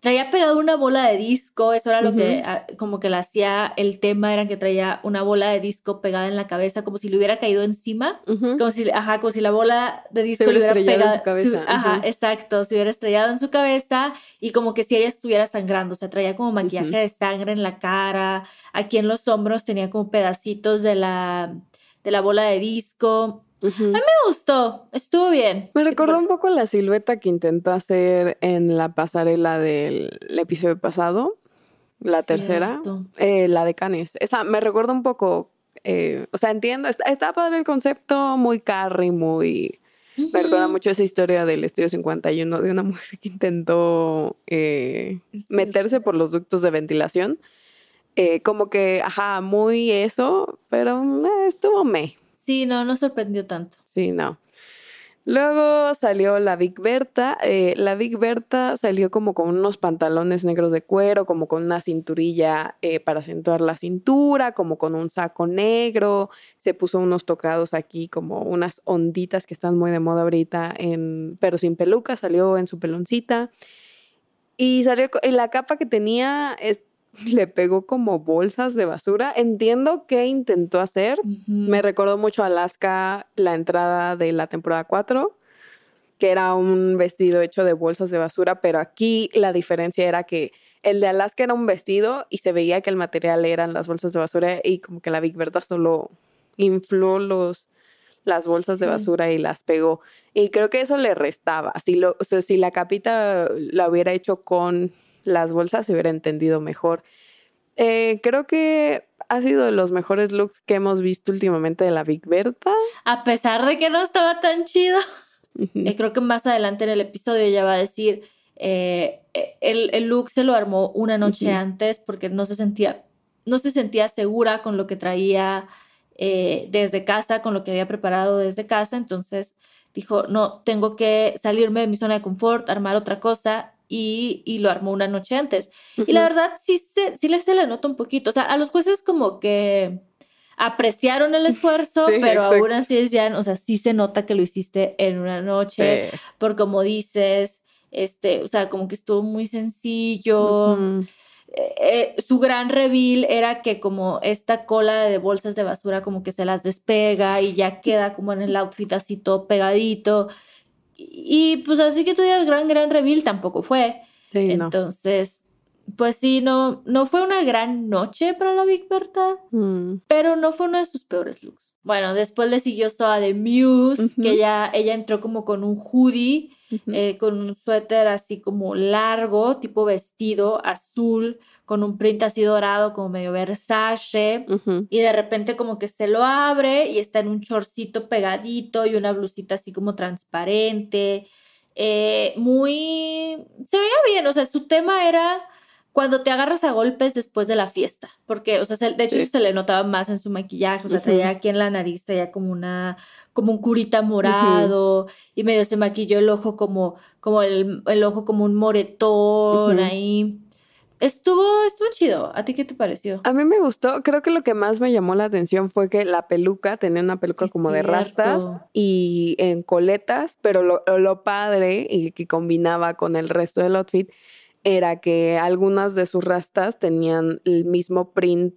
Traía pegado una bola de disco, eso era lo que ah, como que le hacía el tema, era que traía una bola de disco pegada en la cabeza, como si le hubiera caído encima. Como si, ajá, como si la bola de disco
hubiera
le hubiera
estrellado en
pegado.
su cabeza,
se- ajá,
ajá.
exacto. Se hubiera estrellado en su cabeza y como que si ella estuviera sangrando. O sea, traía como maquillaje de sangre en la cara. Aquí en los hombros tenía como pedacitos de la, de la bola de disco.
Ujú.
Me gustó, estuvo bien.
Me recordó un poco la silueta que intentó hacer en la pasarela del episodio pasado, la tercera, eh, la de Canes. Esa me recuerda un poco, eh, o sea, entiendo, está, está padre el concepto, muy Carrie, muy... Me recuerda mucho esa historia del Estudio 51 de una <laughs> mujer que intentó eh, meterse por los ductos de ventilación. Como que, ajá, muy eso, pero estuvo me.
Sí, no, no sorprendió tanto.
Sí, no. Luego salió la Big Berta. eh, la Big Berta salió como con unos pantalones negros de cuero, como con una cinturilla eh, para acentuar la cintura, como con un saco negro. Se puso unos tocados aquí, como unas onditas que están muy de moda ahorita, pero sin peluca, salió en su peloncita. Y salió, y la capa que tenía <laughs> le pegó como bolsas de basura. Entiendo qué intentó hacer, me recordó mucho a Alaska la entrada de la temporada 4, que era un vestido hecho de bolsas de basura, pero aquí la diferencia era que el de Alaska era un vestido y se veía que el material eran las bolsas de basura y como que la Big Berta solo infló los, las bolsas de basura y las pegó. Y creo que eso le restaba. Si, lo, o sea, si la capita la hubiera hecho con las bolsas, se hubiera entendido mejor. Eh, creo que ha sido de los mejores looks que hemos visto últimamente de la Big Berta.
A pesar de que no estaba tan chido. Eh, creo que más adelante en el episodio ella va a decir, eh, el, el look se lo armó una noche antes porque no se sentía, no se sentía segura con lo que traía eh, desde casa, con lo que había preparado desde casa. Entonces dijo, no, tengo que salirme de mi zona de confort, armar otra cosa y, y lo armó una noche antes. Y la verdad sí, se, sí le se le nota un poquito. O sea, a los jueces como que apreciaron el <laughs> esfuerzo,
Sí,
pero
exacto.
aún así decían, o sea, sí se nota que lo hiciste en una noche,
Sí.
por como dices, este, o sea, como que estuvo muy sencillo.
Ujú.
Eh, eh, su gran reveal era que como esta cola de bolsas de basura como que se las despega y ya queda como en el outfit así todo pegadito. Y, pues así que tú digas gran, gran reveal tampoco fue.
Sí, no.
Entonces, pues sí, no, no fue una gran noche para la Big Berta,
Mm.
pero no fue uno de sus peores looks. Bueno, después le siguió Soa de Muse, que ella, ella entró como con un hoodie, eh, con un suéter así como largo, tipo vestido azul, con un print así dorado, como medio Versace. Y de repente como que se lo abre y está en un chorcito pegadito y una blusita así como transparente. Eh, muy... Se veía bien, o sea, su tema era cuando te agarras a golpes después de la fiesta, porque, o sea, se- de hecho
Sí.
se le notaba más en su maquillaje, o sea,
Ujú.
traía aquí en la nariz, traía como una, como un curita morado y medio se maquilló el ojo como, como el, el ojo como un moretón ahí. Estuvo, estuvo chido. ¿A ti qué te pareció?
A mí me gustó, creo que lo que más me llamó la atención fue que la peluca tenía una peluca
Es
como de rastas y en coletas, pero lo, lo padre y que combinaba con el resto del outfit era que algunas de sus rastas tenían el mismo print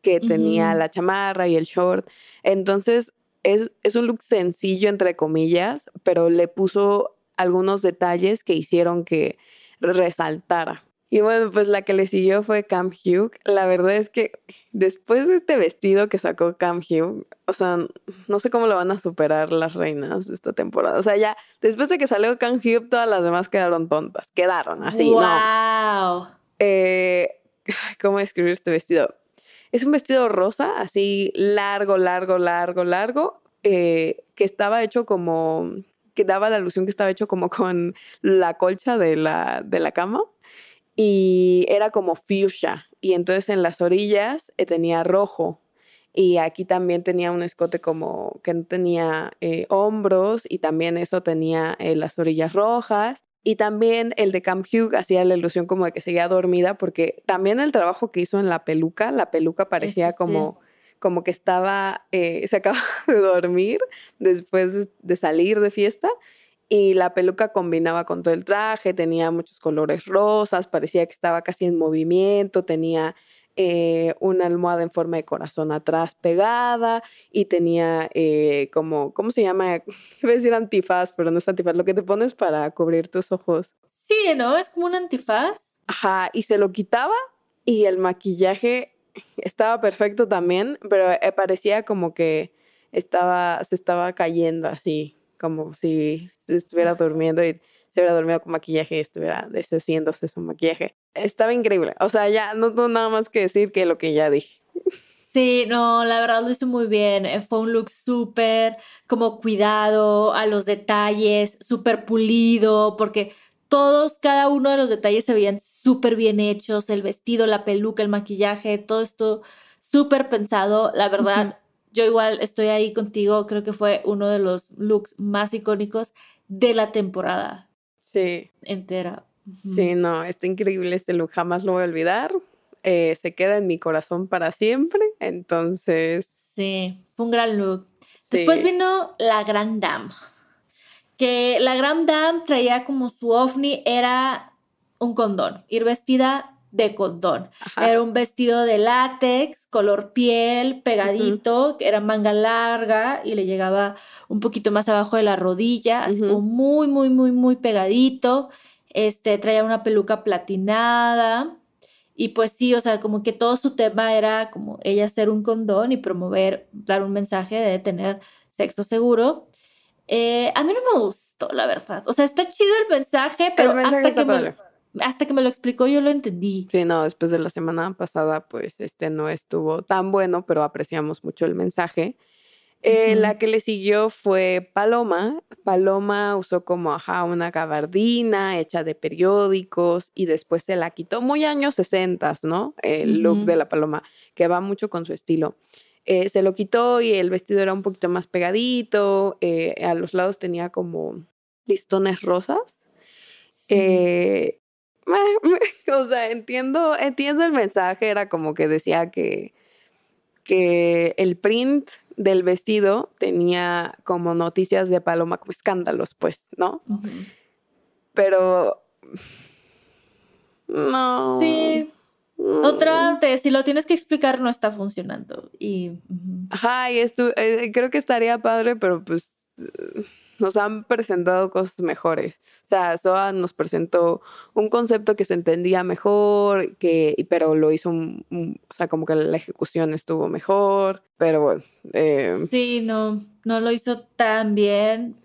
que tenía la chamarra y el short. Entonces es, es un look sencillo, entre comillas, pero le puso algunos detalles que hicieron que resaltara. Y bueno, pues la que le siguió fue Cam Hugh. La verdad es que después de este vestido que sacó Cam Hugh, o sea, no sé cómo lo van a superar las reinas esta temporada. O sea, ya después de que salió Cam Hugh, todas las demás quedaron tontas. Quedaron así, ¿no?
¡Wow!
Eh, ¿Cómo describir este vestido? Es un vestido rosa, así largo, largo, largo, largo, eh, que estaba hecho como, que daba la ilusión que estaba hecho como con la colcha de la, de la cama y era como fuchsia. Y entonces en las orillas eh, tenía rojo. Y aquí también tenía un escote como que no tenía eh, hombros y también eso tenía eh, las orillas rojas. Y también el de Camp Hugh hacía la ilusión como de que seguía dormida porque también el trabajo que hizo en la peluca, la peluca parecía
sí.
como, como que estaba, eh, se acaba <laughs> de dormir después de, de salir de fiesta y la peluca combinaba con todo el traje, tenía muchos colores rosas, parecía que estaba casi en movimiento, tenía eh, una almohada en forma de corazón atrás pegada y tenía eh, como, ¿cómo se llama? <laughs> Iba a decir antifaz, pero no es antifaz, lo que te pones para cubrir tus ojos.
Sí, ¿no? Es como un antifaz.
Ajá, y se lo quitaba y el maquillaje estaba perfecto también, pero eh, parecía como que estaba, se estaba cayendo así, como si estuviera durmiendo y se hubiera dormido con maquillaje y estuviera deshaciéndose su maquillaje. Estaba increíble. O sea, ya no tengo nada más que decir que lo que ya dije.
Sí, no, la verdad lo hizo muy bien. Eh, Fue un look súper como cuidado a los detalles, súper pulido, porque todos, cada uno de los detalles se veían súper bien hechos. El vestido, la peluca, el maquillaje, todo esto súper pensado. La verdad, yo igual estoy ahí contigo. Creo que fue uno de los looks más icónicos de la temporada
Sí,
entera.
Sí, no, está increíble este look. Jamás lo voy a olvidar. Eh, se queda en mi corazón para siempre. Entonces,
Sí, fue un gran look. Después
sí.
vino la Grand Dame. Que la Grand Dame traía como su ovni, era un condón, ir vestida de condón.
Ajá.
Era un vestido de látex, color piel, pegadito, que era manga larga y le llegaba un poquito más abajo de la rodilla, así como muy, muy, muy, muy pegadito. Este, traía una peluca platinada. Y pues sí, o sea, como que todo su tema era como ella ser un condón y promover, dar un mensaje de tener sexo seguro. Eh, a mí no me gustó, la verdad. O sea, está chido el mensaje, pero
el mensaje
hasta, que me. Hasta que me lo explicó yo lo entendí.
Sí, no, después de la semana pasada, pues este no estuvo tan bueno, pero apreciamos mucho el mensaje. Eh. La que le siguió fue Paloma. Paloma usó como ajá, una gabardina hecha de periódicos y después se la quitó. Muy años 60, ¿no? El look de la Paloma, que va mucho con su estilo. Eh, se lo quitó y el vestido era un poquito más pegadito. eh, a los lados tenía como listones rosas. Eh, <laughs> o sea, entiendo, entiendo el mensaje, era como que decía que, que el print del vestido tenía como noticias de Paloma, como escándalos, pues, ¿no? Pero no.
Sí.
Mm.
Otra, de, si lo tienes que explicar, no está funcionando. Y ujú.
Ajá, y estu- eh, creo que estaría padre, pero pues nos han presentado cosas mejores. O sea, Soa nos presentó un concepto que se entendía mejor, que, y- pero lo hizo, un- un- o sea, como que la ejecución estuvo mejor, pero bueno. eh,
sí, no, no lo hizo tan bien.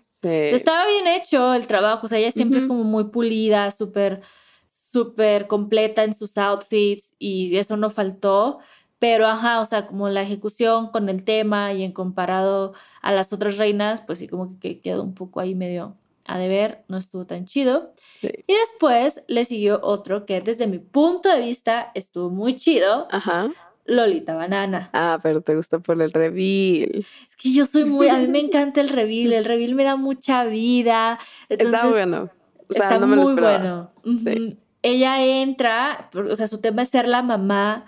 Estaba bien hecho el trabajo, o sea, ella siempre es como muy pulida, súper, súper completa en sus outfits y eso no faltó, pero ajá, o sea, como la ejecución con el tema y en comparado a las otras reinas, pues sí, como que quedó un poco ahí medio a deber, no estuvo tan chido.
Sí.
Y después le siguió otro que desde mi punto de vista estuvo muy chido,
Ajá.
Lolita Banana.
Ah, pero te gustó por el reveal.
Es que yo soy muy, a mí me <laughs> encanta el reveal, el reveal me da mucha vida.
Está bueno. O sea,
está
no me lo
muy
esperaba.
bueno.
Sí.
Ella entra, o sea, su tema es ser la mamá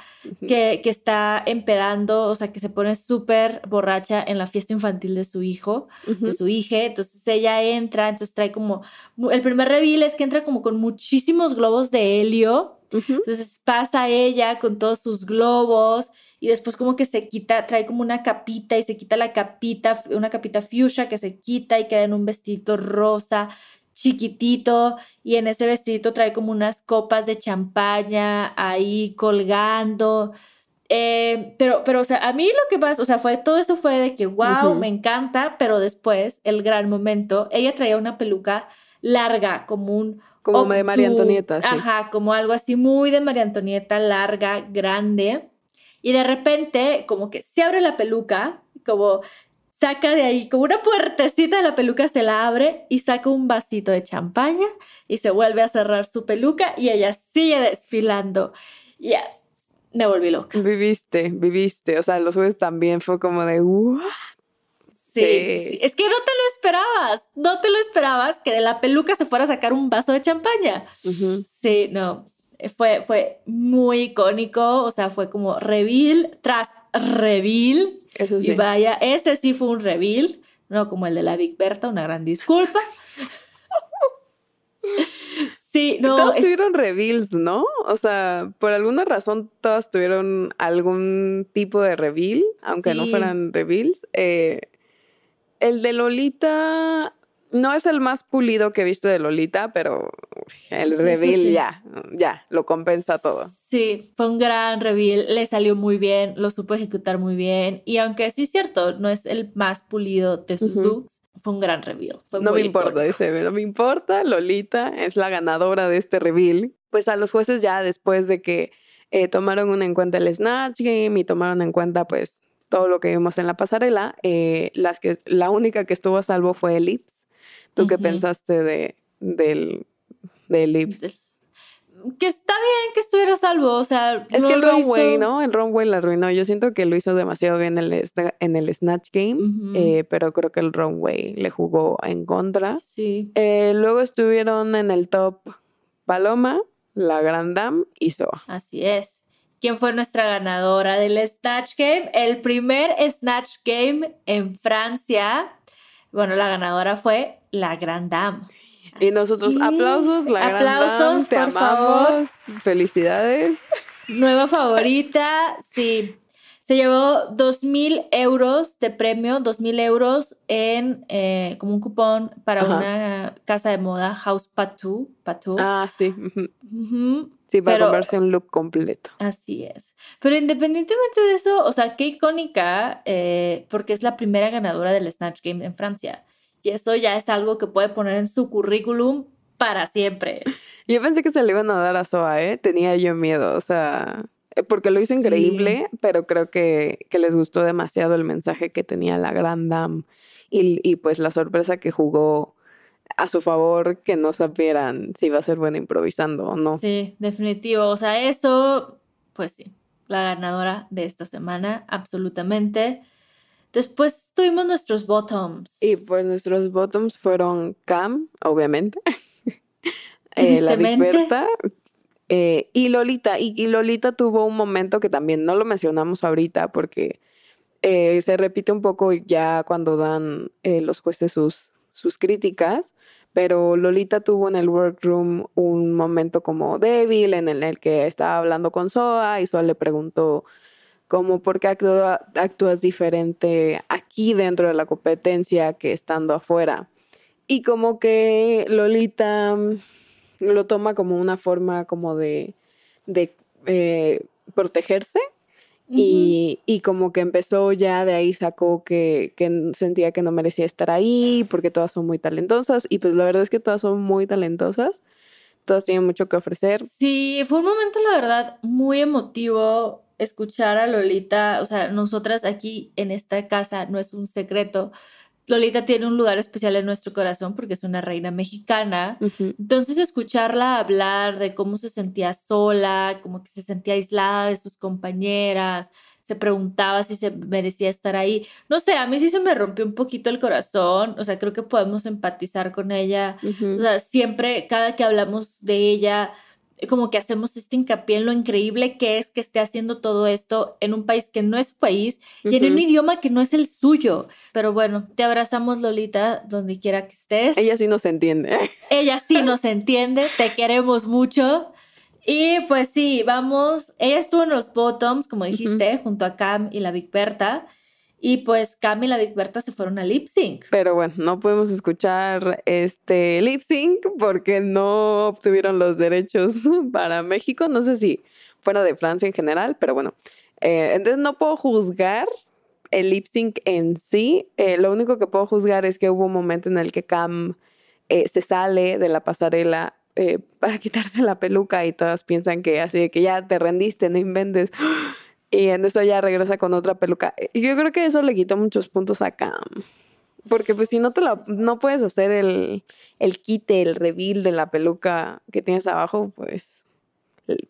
que, que está empedando, o sea, que se pone súper borracha en la fiesta infantil de su hijo, de su hija. Entonces ella entra, entonces trae como, el primer reveal es que entra como con muchísimos globos de helio. Entonces pasa ella con todos sus globos y después como que se quita, trae como una capita y se quita la capita, una capita fuchsia que se quita y queda en un vestidito rosa chiquitito y en ese vestidito trae como unas copas de champaña ahí colgando. Eh, pero, pero, o sea, a mí lo que más, o sea, fue todo eso fue de que, wow, me encanta, pero después, el gran momento, ella traía una peluca larga, como un
Como de María Antonieta, sí.
Ajá, como algo así muy de María Antonieta, larga, grande. Y de repente, como que se abre la peluca, como saca de ahí, como una puertecita de la peluca se la abre y saca un vasito de champaña y se vuelve a cerrar su peluca y ella sigue desfilando. Y ya, me volví loca.
Viviste, viviste. O sea, los jueves también fue como de "What?".
Sí,
Sí.
sí, sí. Es que no te lo esperabas, no te lo esperabas que de la peluca se fuera a sacar un vaso de champaña.
Ujú.
Sí, no, fue, fue muy icónico, o sea, fue como reveal tras reveal.
Eso
Y
sí.
vaya, ese sí fue un reveal, no como el de la Big Berta, una gran disculpa. <laughs> Sí, no,
todas
es-
tuvieron reveals, ¿no? O sea, por alguna razón todas tuvieron algún tipo de reveal, aunque no fueran reveals. Eh, el de Lolita, No es el más pulido que he visto de Lolita, pero el
Sí,
reveal
sí.
ya, ya, lo compensa todo.
Sí, fue un gran reveal, le salió muy bien, lo supo ejecutar muy bien. Y aunque sí es cierto, no es el más pulido de sus
Ujú.
looks, fue un gran reveal. Fue
No
muy
me importa, dice, no me importa, Lolita es la ganadora de este reveal. Pues a los jueces ya después de que eh, tomaron en cuenta el Snatch Game y tomaron en cuenta pues todo lo que vimos en la pasarela, eh, las que, la única que estuvo a salvo fue ¿Tú qué pensaste de, del, del Lips?
Que está bien que estuviera salvo, o sea.
Es
no
que el runway,
hizo-
¿no? El runway la arruinó. Yo siento que lo hizo demasiado bien en el, en el Snatch Game, eh, pero creo que el runway le jugó en contra.
Sí.
Eh, luego estuvieron en el top Paloma, la Grand Dame y Soa.
Así es. ¿Quién fue nuestra ganadora del Snatch Game? El primer Snatch Game en Francia. Bueno, la ganadora fue la Grand Dame.
Y nosotros,
Así.
aplausos, la
Aplausos,
te
por
amamos,
favor.
felicidades.
Nueva favorita, sí. Se llevó dos mil euros de premio, dos mil euros en eh, como un cupón para
Ajá.
una casa de moda, House Patou. Patou.
Ah, sí, sí, para
Pero-
comprarse un look completo.
Así es. Pero independientemente de eso, o sea, qué icónica, eh, porque es la primera ganadora del Snatch Game en Francia. Y eso ya es algo que puede poner en su currículum para siempre.
Yo pensé que se le iban a dar a Soa, ¿eh? Tenía yo miedo, o sea, eh, porque lo hizo
Sí.
increíble, pero creo que, que les gustó demasiado el mensaje que tenía la Grand Dame y, y pues la sorpresa que jugó a su favor, que no supieran si iba a ser buena improvisando o no.
Sí, definitivo. O sea, eso, pues sí, la ganadora de esta semana, absolutamente. Después tuvimos nuestros bottoms.
Y pues nuestros bottoms fueron Cam, obviamente. <laughs> eh, la. Berta. eh, y Lolita. Y, y Lolita tuvo un momento que también no lo mencionamos ahorita porque eh, se repite un poco ya cuando dan eh, los jueces sus, sus críticas. Pero Lolita tuvo en el workroom un momento como débil en el, el que estaba hablando con Soa y Soa le preguntó como por qué actúa- actúas diferente aquí dentro de la competencia que estando afuera. Y como que Lolita lo toma como una forma como de, de eh, protegerse y, y como que empezó ya de ahí sacó que, que sentía que no merecía estar ahí porque todas son muy talentosas y pues la verdad es que todas son muy talentosas, todas tienen mucho que ofrecer.
Sí, fue un momento, la verdad, muy emotivo escuchar a Lolita. O sea, nosotras aquí en esta casa no es un secreto. Lolita tiene un lugar especial en nuestro corazón porque es una reina mexicana. Entonces, escucharla hablar de cómo se sentía sola, como que se sentía aislada de sus compañeras, se preguntaba si se merecía estar ahí. No sé, a mí sí se me rompió un poquito el corazón. O sea, creo que podemos empatizar con ella. O sea, siempre, cada que hablamos de ella, como que hacemos este hincapié en lo increíble que es que esté haciendo todo esto en un país que no es su país y en un idioma que no es el suyo. Pero bueno, te abrazamos, Lolita, donde quiera que estés.
Ella sí nos entiende. <laughs>
Ella sí nos entiende, te queremos mucho. Y pues sí, vamos. Ella estuvo en los bottoms, como dijiste, junto a Cam y la Big Berta. Y pues Cam y la Big Berta se fueron a lip sync.
Pero bueno, no podemos escuchar este lip sync porque no obtuvieron los derechos <laughs> para México. No sé si fuera de Francia en general, pero bueno. Eh, entonces no puedo juzgar el lip sync en sí. Eh, lo único que puedo juzgar es que hubo un momento en el que Cam eh, se sale de la pasarela <laughs> para quitarse la peluca y todas piensan que así de que ya te rendiste, no inventes. Y en eso ya regresa con otra peluca. Y yo creo que eso le quitó muchos puntos a Cam. Porque pues si no te la, no puedes hacer el, el quite, el reveal de la peluca que tienes abajo, pues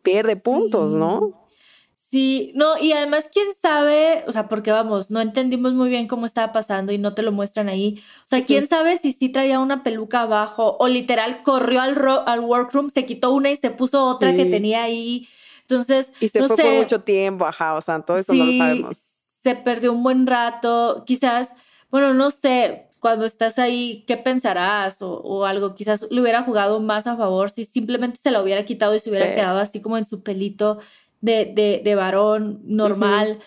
pierde puntos, ¿no?
Sí, no, y además, quién sabe, o sea, porque vamos, no entendimos muy bien cómo estaba pasando y no te lo muestran ahí. O sea, quién sabe si sí traía una peluca abajo o literal corrió al, ro- al workroom, se quitó una y se puso otra que tenía ahí. Entonces,
Y se
no
fue
sé,
por mucho tiempo, ajá, o sea, todo eso no lo sabemos.
se perdió un buen rato, quizás, bueno, no sé, cuando estás ahí, ¿qué pensarás? O, o algo, quizás le hubiera jugado más a favor si simplemente se la hubiera quitado y se hubiera
Sí.
quedado así como en su pelito de, de, de varón normal.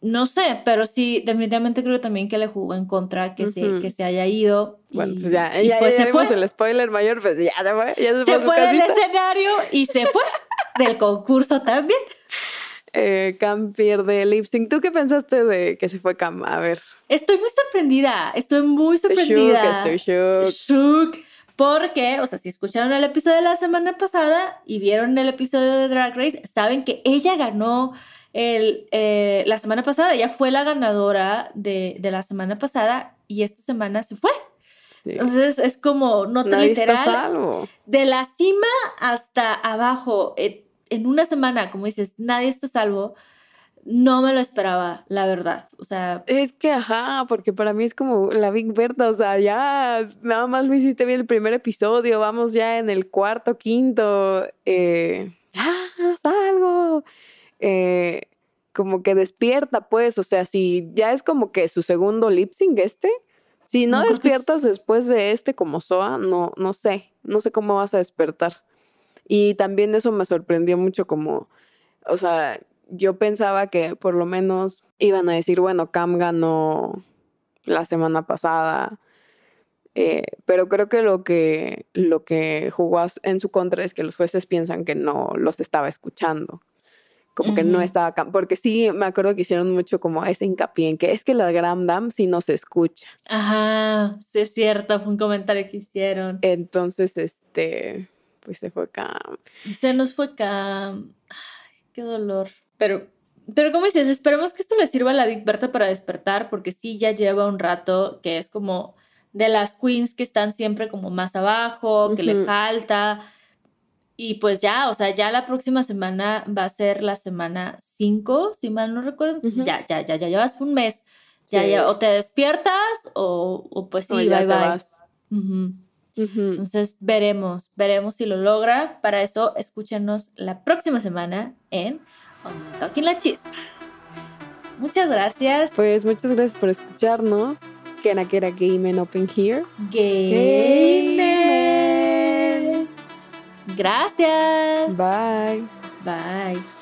no sé, pero sí, definitivamente creo también que le jugó en contra que, se, que se haya ido.
Bueno,
y-
pues ya,
y
ya,
pues
ya
se fue.
el spoiler mayor, pues ya se fue. Ya se, su
fue del escenario y se fue <laughs> del concurso también.
Eh, Cam pierde lip sync. ¿Tú qué pensaste de que se fue Cam? A ver.
Estoy muy sorprendida, estoy muy
Estoy shook,
sorprendida.
estoy shook.
Shook, Porque, o sea, si escucharon el episodio de la semana pasada y vieron el episodio de Drag Race, saben que ella ganó el, eh, la semana pasada, ella fue la ganadora de, de la semana pasada y esta semana se fue.
Sí.
Entonces es como nota
Nadie
literal.
salvo.
de la cima hasta abajo, en, en una semana, como dices, nadie está salvo. No me lo esperaba, la verdad. O sea,
Es que, ajá, porque para mí es como la Big Berta, o sea, ya nada más lo hiciste bien el primer episodio, vamos ya en el cuarto, quinto, eh, ya, haz algo. Eh, como que despierta, pues, o sea, si ya es como que su segundo lip sync este, si no,
No, es-
despiertas después de este como Soa, no, no sé, no sé cómo vas a despertar. Y también eso me sorprendió mucho como, o sea, yo pensaba que por lo menos iban a decir, bueno, Cam ganó la semana pasada, eh, pero creo que lo que lo que jugó en su contra es que los jueces piensan que no los estaba escuchando, como que no estaba, porque sí me acuerdo que hicieron mucho como ese hincapié en que es que la Grand Dame sí no se escucha,
ajá, sí es cierto, fue un comentario que hicieron.
entonces este, pues se fue Cam.
Se nos fue Cam. Ay, qué dolor. Pero, pero como dices, esperemos que esto le sirva a la Big Berta para despertar, porque sí ya lleva un rato que es como de las queens que están siempre como más abajo, que le
Ujú.
falta. Y pues ya, o sea, ya la próxima semana va a ser la semana 5, si mal no recuerdo. Entonces
Ujú.
ya, ya, ya, ya llevas un mes. Ya,
Sí.
ya, o te despiertas o, o pues sí,
O ya
bye
te
bye.
vas.
Entonces veremos, veremos si lo logra. Para eso, escúchenos la próxima semana en On Talking La Chispa. Muchas gracias,
Pues muchas gracias por escucharnos. Kena Kera Game Open Here.
Gamer. Gracias.
Bye.
Bye.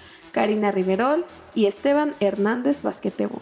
Karina Riverol y Esteban Hernández Basquetebo.